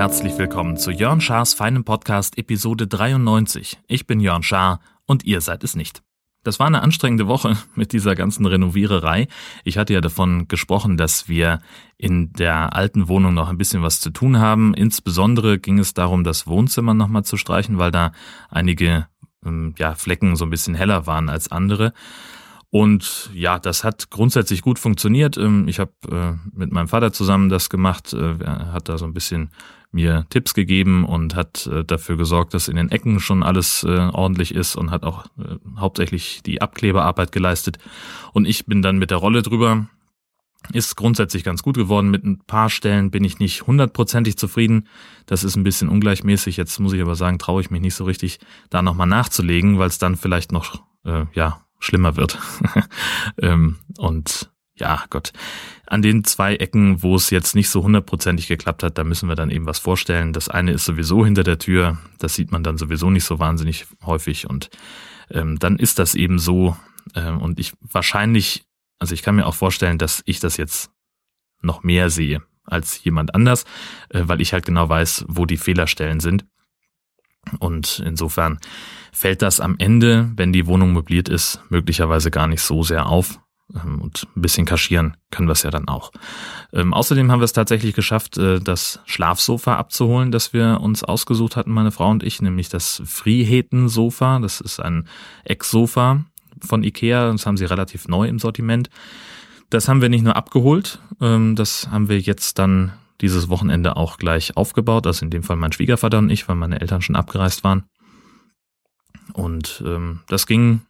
herzlich willkommen zu Jörn Schars feinem Podcast Episode 93. Ich bin Jörn Schaar und ihr seid es nicht. Das war eine anstrengende Woche mit dieser ganzen Renoviererei. Ich hatte ja davon gesprochen, dass wir in der alten Wohnung noch ein bisschen was zu tun haben. Insbesondere ging es darum, das Wohnzimmer nochmal zu streichen, weil da einige ähm, ja, Flecken so ein bisschen heller waren als andere. Und ja, das hat grundsätzlich gut funktioniert. Ähm, ich habe äh, mit meinem Vater zusammen das gemacht. Äh, er hat da so ein bisschen mir Tipps gegeben und hat äh, dafür gesorgt, dass in den Ecken schon alles ordentlich ist und hat auch hauptsächlich die Abkleberarbeit geleistet. Und ich bin dann mit der Rolle drüber. Ist grundsätzlich ganz gut geworden. Mit ein paar Stellen bin ich nicht hundertprozentig zufrieden. Das ist ein bisschen ungleichmäßig. Jetzt muss ich aber sagen, traue ich mich nicht so richtig, da nochmal nachzulegen, weil es dann vielleicht noch äh, ja schlimmer wird. ähm, und ja, Gott, an den zwei Ecken, wo es jetzt nicht so hundertprozentig geklappt hat, da müssen wir dann eben was vorstellen. Das eine ist sowieso hinter der Tür, das sieht man dann sowieso nicht so wahnsinnig häufig und ähm, dann ist das eben so ähm, und ich wahrscheinlich, also ich kann mir auch vorstellen, dass ich das jetzt noch mehr sehe als jemand anders, äh, weil ich halt genau weiß, wo die Fehlerstellen sind. Und insofern fällt das am Ende, wenn die Wohnung möbliert ist, möglicherweise gar nicht so sehr auf. Ähm, und ein bisschen kaschieren können wir es ja dann auch. Ähm, außerdem haben wir es tatsächlich geschafft, äh, das Schlafsofa abzuholen, das wir uns ausgesucht hatten, meine Frau und ich, nämlich das Freeheten-Sofa. Das ist ein Ecksofa von Ikea. Das haben sie relativ neu im Sortiment. Das haben wir nicht nur abgeholt, ähm, das haben wir jetzt dann dieses Wochenende auch gleich aufgebaut. Also in dem Fall mein Schwiegervater und ich, weil meine Eltern schon abgereist waren. Und ähm, das ging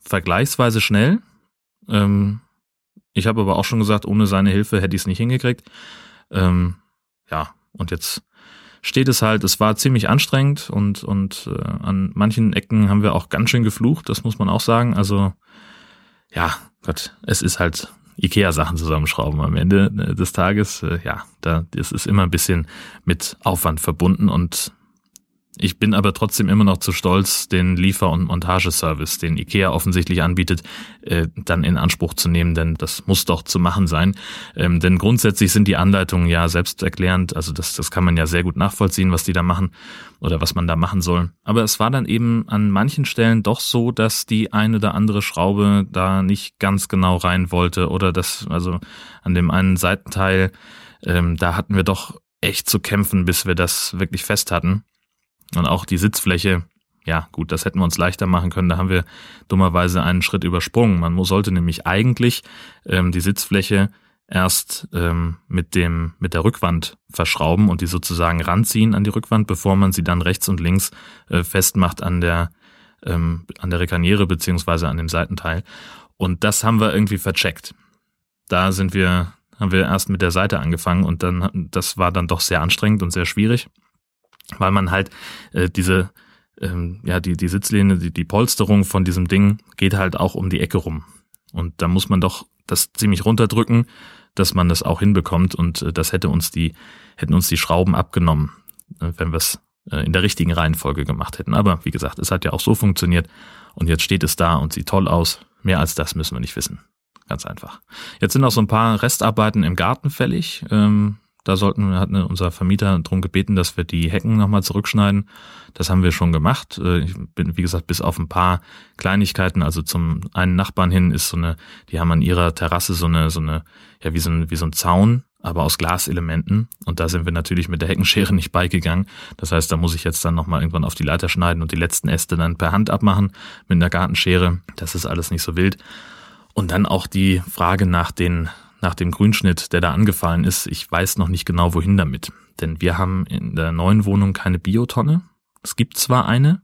vergleichsweise schnell. Ähm, ich habe aber auch schon gesagt, ohne seine Hilfe hätte ich es nicht hingekriegt. Ähm, ja, und jetzt steht es halt, es war ziemlich anstrengend und, und äh, an manchen Ecken haben wir auch ganz schön geflucht, das muss man auch sagen. Also ja, Gott, es ist halt Ikea-Sachen zusammenschrauben am Ende äh, des Tages. Äh, ja, da das ist immer ein bisschen mit Aufwand verbunden und ich bin aber trotzdem immer noch zu stolz, den Liefer- und Montageservice, den IKEA offensichtlich anbietet, äh, dann in Anspruch zu nehmen, denn das muss doch zu machen sein. Ähm, denn grundsätzlich sind die Anleitungen ja selbsterklärend, also das, das kann man ja sehr gut nachvollziehen, was die da machen oder was man da machen soll. Aber es war dann eben an manchen Stellen doch so, dass die eine oder andere Schraube da nicht ganz genau rein wollte oder das, also an dem einen Seitenteil, ähm, da hatten wir doch echt zu kämpfen, bis wir das wirklich fest hatten. Und auch die Sitzfläche, ja gut, das hätten wir uns leichter machen können. Da haben wir dummerweise einen Schritt übersprungen. Man sollte nämlich eigentlich ähm, die Sitzfläche erst ähm, mit dem mit der Rückwand verschrauben und die sozusagen ranziehen an die Rückwand, bevor man sie dann rechts und links äh, festmacht an der ähm, an der Rekaniere beziehungsweise an dem Seitenteil. Und das haben wir irgendwie vercheckt. Da sind wir haben wir erst mit der Seite angefangen und dann das war dann doch sehr anstrengend und sehr schwierig weil man halt äh, diese, ähm, ja, die, die Sitzlehne, die, die Polsterung von diesem Ding geht halt auch um die Ecke rum. Und da muss man doch das ziemlich runterdrücken, dass man das auch hinbekommt. Und äh, das hätte uns die, hätten uns die Schrauben abgenommen, äh, wenn wir es äh, in der richtigen Reihenfolge gemacht hätten. Aber wie gesagt, es hat ja auch so funktioniert. Und jetzt steht es da und sieht toll aus. Mehr als das müssen wir nicht wissen. Ganz einfach. Jetzt sind auch so ein paar Restarbeiten im Garten fällig. Ähm, da sollten, hat unser Vermieter darum gebeten, dass wir die Hecken nochmal zurückschneiden. Das haben wir schon gemacht. Äh, ich bin, wie gesagt, bis auf ein paar Kleinigkeiten. Also zum einen Nachbarn hin ist so eine, die haben an ihrer Terrasse so eine, so eine, ja, wie so ein, wie so ein Zaun, aber aus Glaselementen. Und da sind wir natürlich mit der Heckenschere nicht beigegangen. Das heißt, da muss ich jetzt dann nochmal irgendwann auf die Leiter schneiden und die letzten Äste dann per Hand abmachen mit einer Gartenschere. Das ist alles nicht so wild. Und dann auch die Frage nach den nach dem Grünschnitt, der da angefallen ist. Ich weiß noch nicht genau, wohin damit. Denn wir haben in der neuen Wohnung keine Biotonne. Es gibt zwar eine,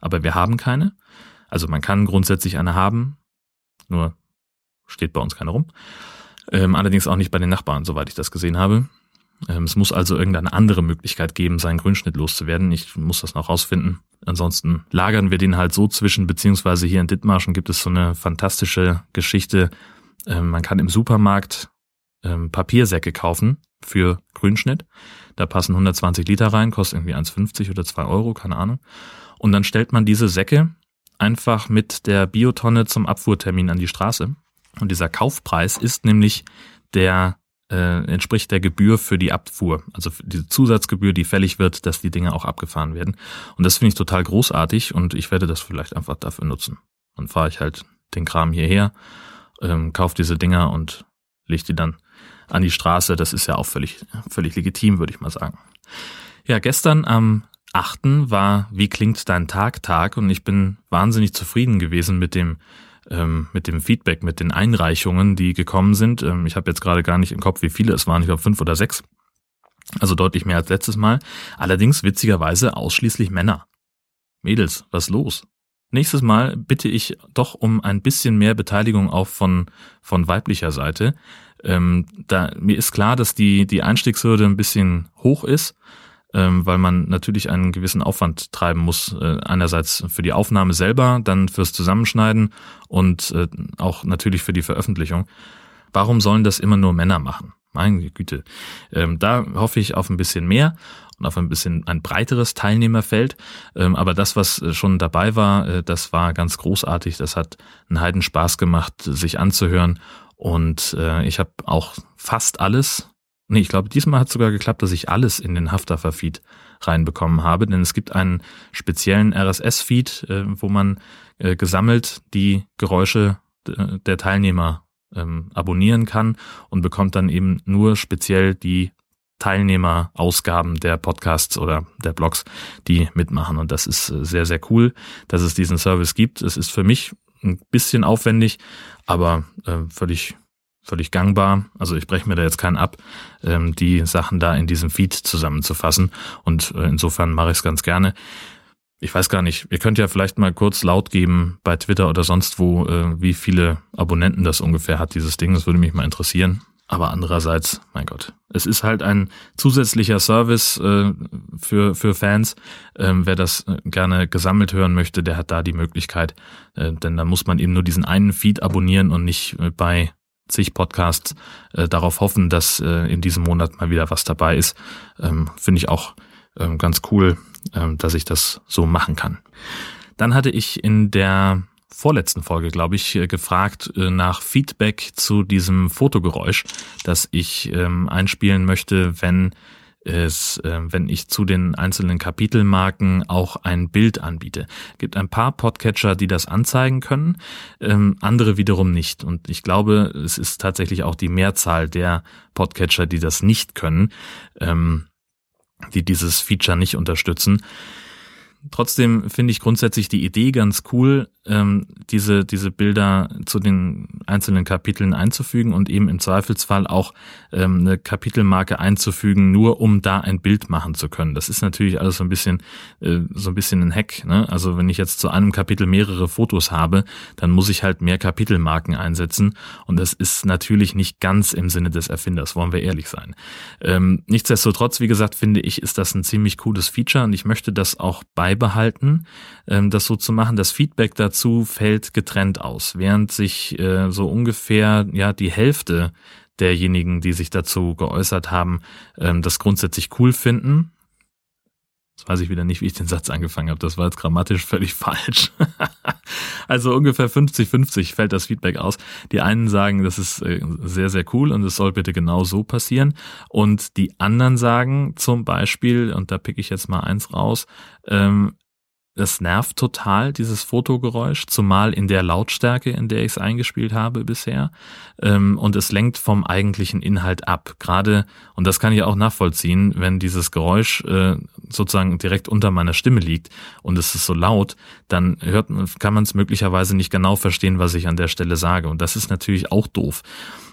aber wir haben keine. Also man kann grundsätzlich eine haben, nur steht bei uns keine rum. Ähm, allerdings auch nicht bei den Nachbarn, soweit ich das gesehen habe. Ähm, es muss also irgendeine andere Möglichkeit geben, seinen Grünschnitt loszuwerden. Ich muss das noch rausfinden. Ansonsten lagern wir den halt so zwischen, beziehungsweise hier in Dithmarschen gibt es so eine fantastische Geschichte, man kann im Supermarkt ähm, Papiersäcke kaufen für Grünschnitt. Da passen 120 Liter rein, kostet irgendwie 1,50 oder 2 Euro, keine Ahnung. Und dann stellt man diese Säcke einfach mit der Biotonne zum Abfuhrtermin an die Straße. Und dieser Kaufpreis ist nämlich der äh, entspricht der Gebühr für die Abfuhr, also diese Zusatzgebühr, die fällig wird, dass die Dinge auch abgefahren werden. Und das finde ich total großartig und ich werde das vielleicht einfach dafür nutzen. Dann fahre ich halt den Kram hierher, ähm, kaufe diese Dinger und lege die dann an die Straße. Das ist ja auch völlig, völlig legitim, würde ich mal sagen. Ja, gestern am 8. war Wie klingt dein Tag Tag und ich bin wahnsinnig zufrieden gewesen mit dem ähm, mit dem Feedback, mit den Einreichungen, die gekommen sind. Ähm, ich habe jetzt gerade gar nicht im Kopf, wie viele es waren. Ich glaube fünf oder sechs. Also deutlich mehr als letztes Mal. Allerdings witzigerweise ausschließlich Männer. Mädels, was los? Nächstes Mal bitte ich doch um ein bisschen mehr Beteiligung auch von, von weiblicher Seite. Ähm, da, mir ist klar, dass die, die Einstiegshürde ein bisschen hoch ist ähm, weil man natürlich einen gewissen Aufwand treiben muss. Äh, einerseits für die Aufnahme selber, dann fürs Zusammenschneiden und äh, auch natürlich für die Veröffentlichung. Warum sollen das immer nur Männer machen? Meine Güte. Ähm, da hoffe ich auf ein bisschen mehr und auf ein bisschen ein breiteres Teilnehmerfeld. Ähm, aber das, was äh, schon dabei war, äh, das war ganz großartig. Das hat einen Heiden Spaß gemacht, sich anzuhören. Und äh, ich habe auch fast alles Nee, ich glaube, diesmal hat sogar geklappt, dass ich alles in den Hafthafer-Feed reinbekommen habe, denn es gibt einen speziellen RSS-Feed, wo man gesammelt die Geräusche der Teilnehmer ähm, abonnieren kann und bekommt dann eben nur speziell die Teilnehmerausgaben der Podcasts oder der Blogs, die mitmachen. Und das ist äh, sehr, sehr cool, dass es diesen Service gibt. Es ist für mich ein bisschen aufwendig, aber äh, völlig völlig gangbar. Also ich breche mir da jetzt keinen ab, ähm, die Sachen da in diesem Feed zusammenzufassen. Und äh, insofern mache ich es ganz gerne. Ich weiß gar nicht, ihr könnt ja vielleicht mal kurz laut geben bei Twitter oder sonst wo, äh, wie viele Abonnenten das ungefähr hat, dieses Ding. Das würde mich mal interessieren. Aber andererseits, mein Gott, es ist halt ein zusätzlicher Service äh, für, für Fans. Ähm, wer das äh, gerne gesammelt hören möchte, der hat da die Möglichkeit. Äh, denn dann muss man eben nur diesen einen Feed abonnieren und nicht äh, bei zig Podcasts äh, darauf hoffen, dass äh, in diesem Monat mal wieder was dabei ist. Ähm, Finde ich auch ähm, ganz cool, ähm, dass ich das so machen kann. Dann hatte ich in der vorletzten Folge, glaube ich, äh, gefragt äh, nach Feedback zu diesem Fotogeräusch, das ich ähm, einspielen möchte, wenn ist, äh, wenn ich zu den einzelnen Kapitelmarken auch ein Bild anbiete. Es gibt ein paar Podcatcher, die das anzeigen können, ähm, andere wiederum nicht. Und ich glaube, es ist tatsächlich auch die Mehrzahl der Podcatcher, die das nicht können, ähm, die dieses Feature nicht unterstützen. Trotzdem finde ich grundsätzlich die Idee ganz cool, ähm, diese, diese Bilder zu den einzelnen Kapiteln einzufügen und eben im Zweifelsfall auch ähm, eine Kapitelmarke einzufügen, nur um da ein Bild machen zu können. Das ist natürlich alles so ein bisschen, äh, so ein bisschen ein Hack. Ne? Also wenn ich jetzt zu einem Kapitel mehrere Fotos habe, dann muss ich halt mehr Kapitelmarken einsetzen und das ist natürlich nicht ganz im Sinne des Erfinders, wollen wir ehrlich sein. Ähm, nichtsdestotrotz, wie gesagt, finde ich, ist das ein ziemlich cooles Feature und ich möchte das auch beibehalten, ähm, das so zu machen. Das Feedback dazu fällt getrennt aus, während sich äh, so ungefähr ja die Hälfte derjenigen, die sich dazu geäußert haben, ähm, das grundsätzlich cool finden. Jetzt weiß ich wieder nicht, wie ich den Satz angefangen habe. Das war jetzt grammatisch völlig falsch. also ungefähr 50-50 fällt das Feedback aus. Die einen sagen, das ist äh, sehr, sehr cool und es soll bitte genau so passieren. Und die anderen sagen zum Beispiel, und da pick ich jetzt mal eins raus, ähm, es nervt total, dieses Fotogeräusch, zumal in der Lautstärke, in der ich es eingespielt habe bisher. Ähm, und es lenkt vom eigentlichen Inhalt ab. Gerade, und das kann ich auch nachvollziehen, wenn dieses Geräusch äh, sozusagen direkt unter meiner Stimme liegt und es ist so laut, dann hört, kann man es möglicherweise nicht genau verstehen, was ich an der Stelle sage. Und das ist natürlich auch doof.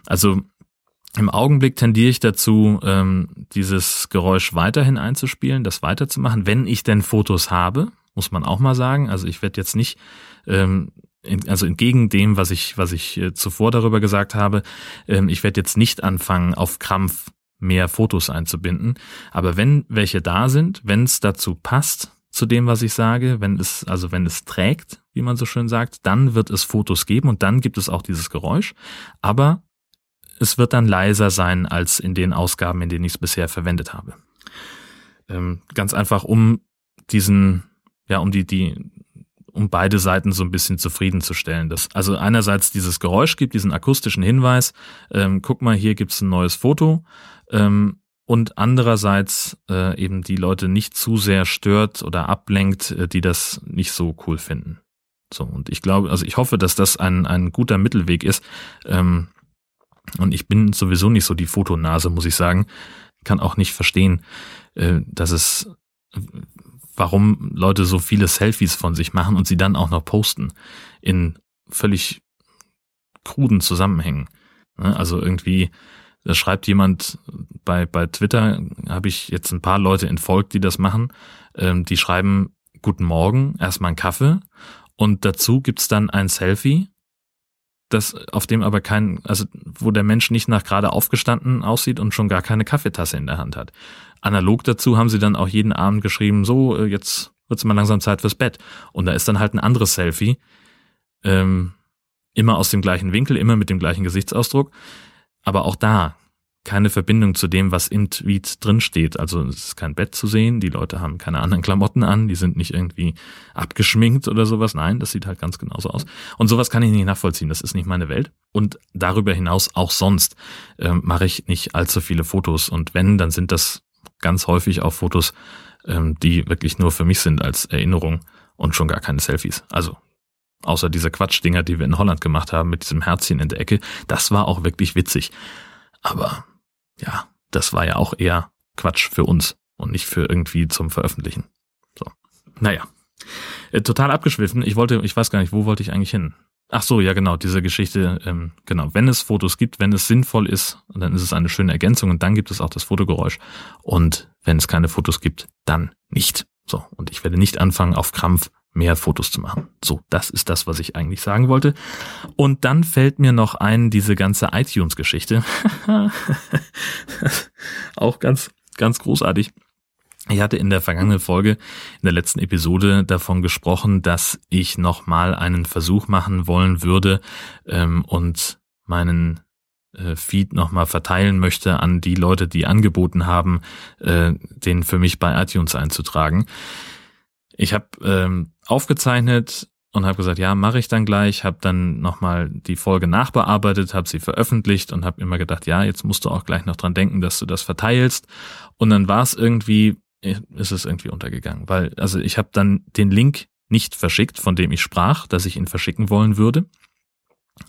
Also im Augenblick tendiere ich dazu, ähm, dieses Geräusch weiterhin einzuspielen, das weiterzumachen, wenn ich denn Fotos habe muss man auch mal sagen. Also ich werde jetzt nicht, ähm, in, also entgegen dem, was ich, was ich äh, zuvor darüber gesagt habe, ähm, ich werde jetzt nicht anfangen, auf Krampf mehr Fotos einzubinden. Aber wenn welche da sind, wenn es dazu passt zu dem, was ich sage, wenn es, also wenn es trägt, wie man so schön sagt, dann wird es Fotos geben und dann gibt es auch dieses Geräusch. Aber es wird dann leiser sein als in den Ausgaben, in denen ich es bisher verwendet habe. Ähm, ganz einfach, um diesen, ja, um die, die, um beide Seiten so ein bisschen zufriedenzustellen. Dass also einerseits dieses Geräusch gibt, diesen akustischen Hinweis, ähm, guck mal, hier gibt's ein neues Foto, ähm, und andererseits äh, eben die Leute nicht zu sehr stört oder ablenkt, äh, die das nicht so cool finden. So, und ich glaube, also ich hoffe, dass das ein, ein guter Mittelweg ist. Ähm, und ich bin sowieso nicht so die Fotonase, muss ich sagen. Kann auch nicht verstehen, äh, dass es, warum Leute so viele Selfies von sich machen und sie dann auch noch posten in völlig kruden Zusammenhängen. Ne? Also irgendwie, da schreibt jemand bei, bei Twitter, habe ich jetzt ein paar Leute entfolgt, die das machen, ähm, die schreiben Guten Morgen, erstmal einen Kaffee und dazu gibt's dann ein Selfie das, auf dem aber kein, also wo der Mensch nicht nach gerade aufgestanden aussieht und schon gar keine Kaffeetasse in der Hand hat. Analog dazu haben sie dann auch jeden Abend geschrieben, so, äh, jetzt wird's mal langsam Zeit fürs Bett. Und da ist dann halt ein anderes Selfie, ähm, immer aus dem gleichen Winkel, immer mit dem gleichen Gesichtsausdruck. Aber auch da keine Verbindung zu dem, was im Tweet drinsteht. Also es ist kein Bett zu sehen, die Leute haben keine anderen Klamotten an, die sind nicht irgendwie abgeschminkt oder sowas. Nein, das sieht halt ganz genauso aus. Und sowas kann ich nicht nachvollziehen, das ist nicht meine Welt. Und darüber hinaus auch sonst äh, mache ich nicht allzu viele Fotos. Und wenn, dann sind das ganz häufig auch Fotos, ähm, die wirklich nur für mich sind als Erinnerung und schon gar keine Selfies. Also außer diese Quatschdinger, die wir in Holland gemacht haben mit diesem Herzchen in der Ecke, das war auch wirklich witzig. Aber ja, das war ja auch eher Quatsch für uns und nicht für irgendwie zum Veröffentlichen. So. Naja. Äh, total abgeschwiffen. Ich wollte, ich weiß gar nicht, wo wollte ich eigentlich hin? Ach so, ja genau, diese Geschichte, ähm, genau, wenn es Fotos gibt, wenn es sinnvoll ist, dann ist es eine schöne Ergänzung und dann gibt es auch das Fotogeräusch. Und wenn es keine Fotos gibt, dann nicht. So, und ich werde nicht anfangen, auf Krampf mehr Fotos zu machen. So, das ist das, was ich eigentlich sagen wollte. Und dann fällt mir noch ein, diese ganze iTunes-Geschichte. Auch ganz, ganz großartig. Ich hatte in der vergangenen Folge, in der letzten Episode davon gesprochen, dass ich nochmal einen Versuch machen wollen würde ähm, und meinen äh, Feed nochmal verteilen möchte an die Leute, die angeboten haben, äh, den für mich bei iTunes einzutragen. Ich habe ähm, aufgezeichnet und habe gesagt, ja, mache ich dann gleich, habe dann nochmal die Folge nachbearbeitet, habe sie veröffentlicht und habe immer gedacht, ja, jetzt musst du auch gleich noch dran denken, dass du das verteilst. Und dann war es irgendwie, ist es irgendwie untergegangen, weil also ich habe dann den Link nicht verschickt, von dem ich sprach, dass ich ihn verschicken wollen würde.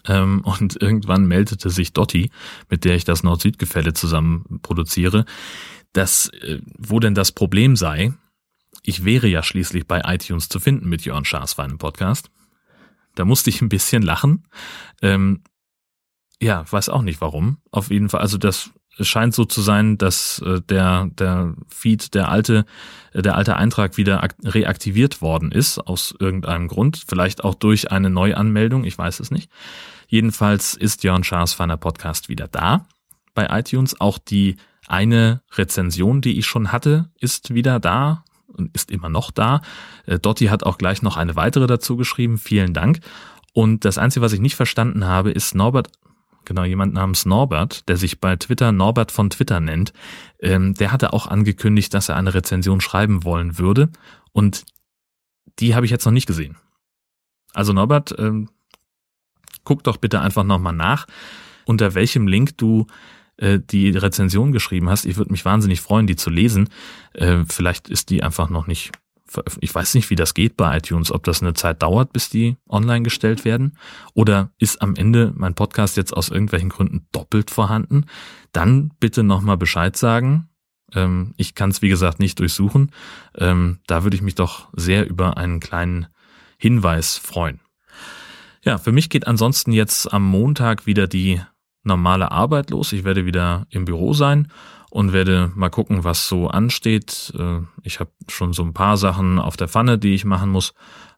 Ähm, und irgendwann meldete sich Dotti, mit der ich das Nord-Süd-Gefälle zusammen produziere, dass äh, wo denn das Problem sei, ich wäre ja schließlich bei iTunes zu finden mit Jörn Schaas feinem Podcast. Da musste ich ein bisschen lachen. Ähm, ja, weiß auch nicht warum. Auf jeden Fall, also das scheint so zu sein, dass äh, der der Feed, der alte äh, der alte Eintrag wieder reaktiviert worden ist aus irgendeinem Grund, vielleicht auch durch eine Neuanmeldung, ich weiß es nicht. Jedenfalls ist Jörn Schaas feiner Podcast wieder da bei iTunes. Auch die eine Rezension, die ich schon hatte, ist wieder da und ist immer noch da. Äh, Dotti hat auch gleich noch eine weitere dazu geschrieben. Vielen Dank. Und das Einzige, was ich nicht verstanden habe, ist Norbert, genau, jemand namens Norbert, der sich bei Twitter Norbert von Twitter nennt. Ähm, der hatte auch angekündigt, dass er eine Rezension schreiben wollen würde. Und die habe ich jetzt noch nicht gesehen. Also Norbert, ähm, guck doch bitte einfach nochmal nach, unter welchem Link du äh, die Rezension geschrieben hast. Ich würde mich wahnsinnig freuen, die zu lesen. Äh, vielleicht ist die einfach noch nicht. Ich weiß nicht, wie das geht bei iTunes, ob das eine Zeit dauert, bis die online gestellt werden. Oder ist am Ende mein Podcast jetzt aus irgendwelchen Gründen doppelt vorhanden? Dann bitte nochmal Bescheid sagen. Ähm, ich kann es, wie gesagt, nicht durchsuchen. Ähm, da würde ich mich doch sehr über einen kleinen Hinweis freuen. Ja, für mich geht ansonsten jetzt am Montag wieder die normale Arbeit los. Ich werde wieder im Büro sein und werde mal gucken, was so ansteht. Äh, ich habe schon so ein paar Sachen auf der Pfanne, die ich machen muss.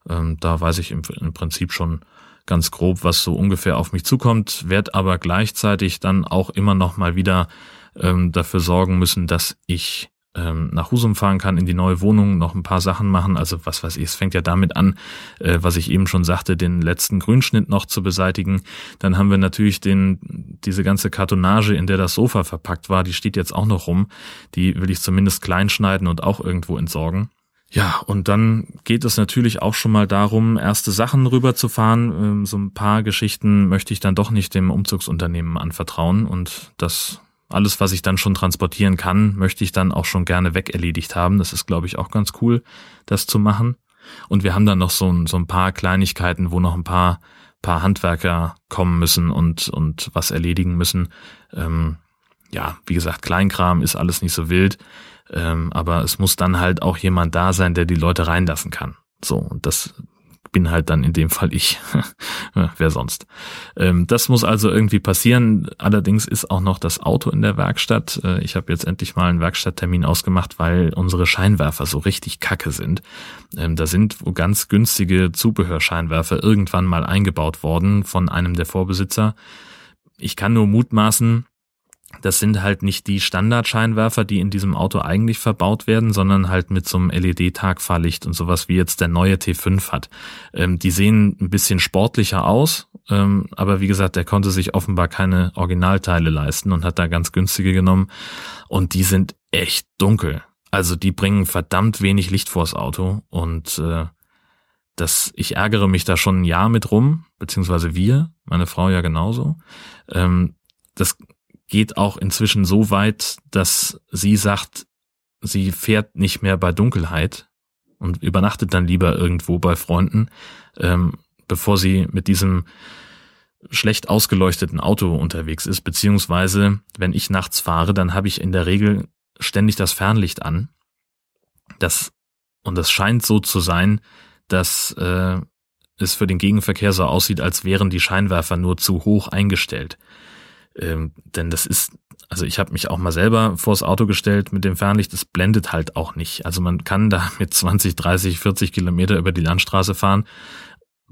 Ähm, da weiß ich im, Prinzip schon ganz grob, was so ungefähr auf mich zukommt, werde aber gleichzeitig dann auch immer noch mal wieder ähm, dafür sorgen müssen, dass ich ähm, nach Husum fahren kann, in die neue Wohnung, noch ein paar Sachen machen. Also was weiß ich, es fängt ja damit an, äh, was ich eben schon sagte, den letzten Grünschnitt noch zu beseitigen. Dann haben wir natürlich den, diese ganze Kartonage, in der das Sofa verpackt war, die steht jetzt auch noch rum. Die will ich zumindest klein schneiden und auch irgendwo entsorgen. Ja, und dann geht es natürlich auch schon mal darum, erste Sachen rüberzufahren. Ähm, so ein paar Geschichten möchte ich dann doch nicht dem Umzugsunternehmen anvertrauen und das alles, was ich dann schon transportieren kann, möchte ich dann auch schon gerne weg haben. Das ist, glaube ich, auch ganz cool, das zu machen. Und wir haben dann noch so ein, so ein paar Kleinigkeiten, wo noch ein paar, paar Handwerker kommen müssen und, und was erledigen müssen. Ähm, ja, wie gesagt, Kleinkram ist alles nicht so wild. Ähm, aber es muss dann halt auch jemand da sein, der die Leute reinlassen kann. So, und das bin halt dann in dem Fall ich. Wer sonst? Ähm, das muss also irgendwie passieren. Allerdings ist auch noch das Auto in der Werkstatt. Äh, ich habe jetzt endlich mal einen Werkstatttermin ausgemacht, weil unsere Scheinwerfer so richtig kacke sind. Ähm, da sind ganz günstige Zubehörscheinwerfer irgendwann mal eingebaut worden von einem der Vorbesitzer. Ich kann nur mutmaßen, das sind halt nicht die Standardscheinwerfer, die in diesem Auto eigentlich verbaut werden, sondern halt mit so einem LED-Tagfahrlicht und sowas wie jetzt der neue T5 hat. Ähm, die sehen ein bisschen sportlicher aus, ähm, aber wie gesagt, der konnte sich offenbar keine Originalteile leisten und hat da ganz günstige genommen. Und die sind echt dunkel. Also die bringen verdammt wenig Licht vors Auto und äh, das, ich ärgere mich da schon ein Jahr mit rum, beziehungsweise wir, meine Frau ja genauso. Ähm, das geht auch inzwischen so weit, dass sie sagt, sie fährt nicht mehr bei Dunkelheit und übernachtet dann lieber irgendwo bei Freunden, ähm, bevor sie mit diesem schlecht ausgeleuchteten Auto unterwegs ist, beziehungsweise wenn ich nachts fahre, dann habe ich in der Regel ständig das Fernlicht an. Das, und das scheint so zu sein, dass äh, es für den Gegenverkehr so aussieht, als wären die Scheinwerfer nur zu hoch eingestellt. Ähm, denn das ist, also ich habe mich auch mal selber vors Auto gestellt mit dem Fernlicht, das blendet halt auch nicht. Also man kann da mit 20, 30, 40 Kilometer über die Landstraße fahren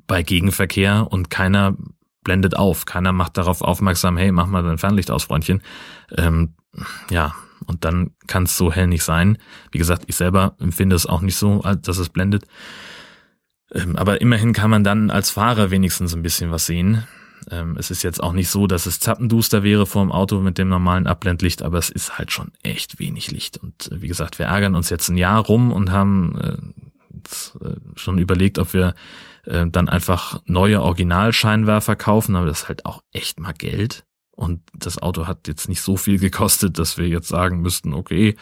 bei Gegenverkehr und keiner blendet auf, keiner macht darauf aufmerksam, hey, mach mal dein Fernlicht aus, Freundchen. Ähm, ja, und dann kann es so hell nicht sein. Wie gesagt, ich selber empfinde es auch nicht so, dass es blendet. Ähm, aber immerhin kann man dann als Fahrer wenigstens ein bisschen was sehen. Ähm, es ist jetzt auch nicht so, dass es zappenduster wäre vor dem Auto mit dem normalen Abblendlicht, aber es ist halt schon echt wenig Licht. Und äh, wie gesagt, wir ärgern uns jetzt ein Jahr rum und haben äh, äh, schon überlegt, ob wir äh, dann einfach neue Originalscheinwerfer kaufen, aber das ist halt auch echt mal Geld. Und das Auto hat jetzt nicht so viel gekostet, dass wir jetzt sagen müssten, okay,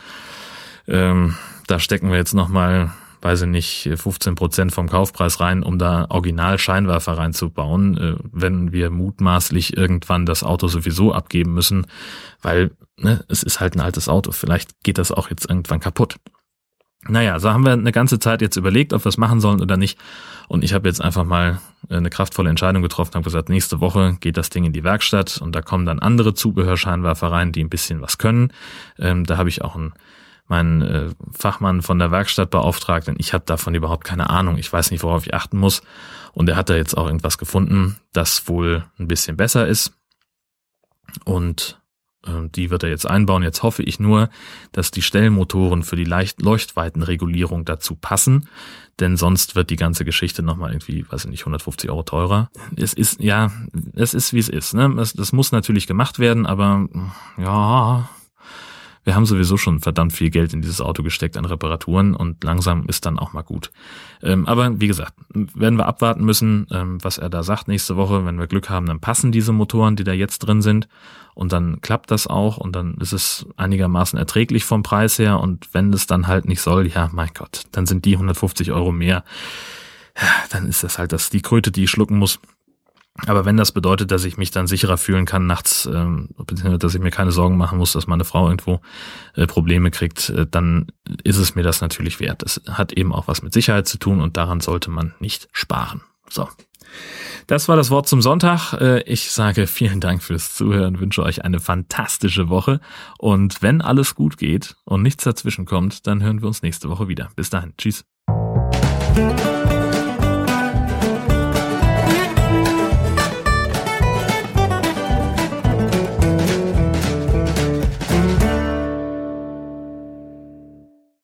ähm, da stecken wir jetzt nochmal weiß ich nicht, 15 Prozent vom Kaufpreis rein, um da Original-Scheinwerfer reinzubauen, äh, wenn wir mutmaßlich irgendwann das Auto sowieso abgeben müssen, weil ne, es ist halt ein altes Auto. Vielleicht geht das auch jetzt irgendwann kaputt. Naja, so haben wir eine ganze Zeit jetzt überlegt, ob wir es machen sollen oder nicht. Und ich habe jetzt einfach mal eine kraftvolle Entscheidung getroffen, habe gesagt, nächste Woche geht das Ding in die Werkstatt und da kommen dann andere Zubehörscheinwerfer rein, die ein bisschen was können. Ähm, da habe ich auch ein meinen äh, Fachmann von der Werkstatt beauftragt, denn ich habe davon überhaupt keine Ahnung. Ich weiß nicht, worauf ich achten muss. Und er hat da jetzt auch irgendwas gefunden, das wohl ein bisschen besser ist. Und äh, die wird er jetzt einbauen. Jetzt hoffe ich nur, dass die Stellmotoren für die Leicht Leuchtweitenregulierung dazu passen, denn sonst wird die ganze Geschichte nochmal irgendwie, weiß ich nicht, 150 Euro teurer. Es ist, ja, es ist wie es ist. Ne? Das, das muss natürlich gemacht werden, aber ja, wir haben sowieso schon verdammt viel Geld in dieses Auto gesteckt an Reparaturen und langsam ist dann auch mal gut. Ähm, aber wie gesagt, werden wir abwarten müssen, ähm, was er da sagt nächste Woche. Wenn wir Glück haben, dann passen diese Motoren, die da jetzt drin sind und dann klappt das auch und dann ist es einigermaßen erträglich vom Preis her und wenn es dann halt nicht soll, ja, mein Gott, dann sind die 150 Euro mehr. Ja, dann ist das halt das, die Kröte, die ich schlucken muss. Aber wenn das bedeutet, dass ich mich dann sicherer fühlen kann nachts, ähm, beziehungsweise dass ich mir keine Sorgen machen muss, dass meine Frau irgendwo äh, Probleme kriegt, äh, dann ist es mir das natürlich wert. Das hat eben auch was mit Sicherheit zu tun und daran sollte man nicht sparen. So. Das war das Wort zum Sonntag. Äh, ich sage vielen Dank fürs Zuhören, wünsche euch eine fantastische Woche und wenn alles gut geht und nichts dazwischen kommt, dann hören wir uns nächste Woche wieder. Bis dahin. Tschüss.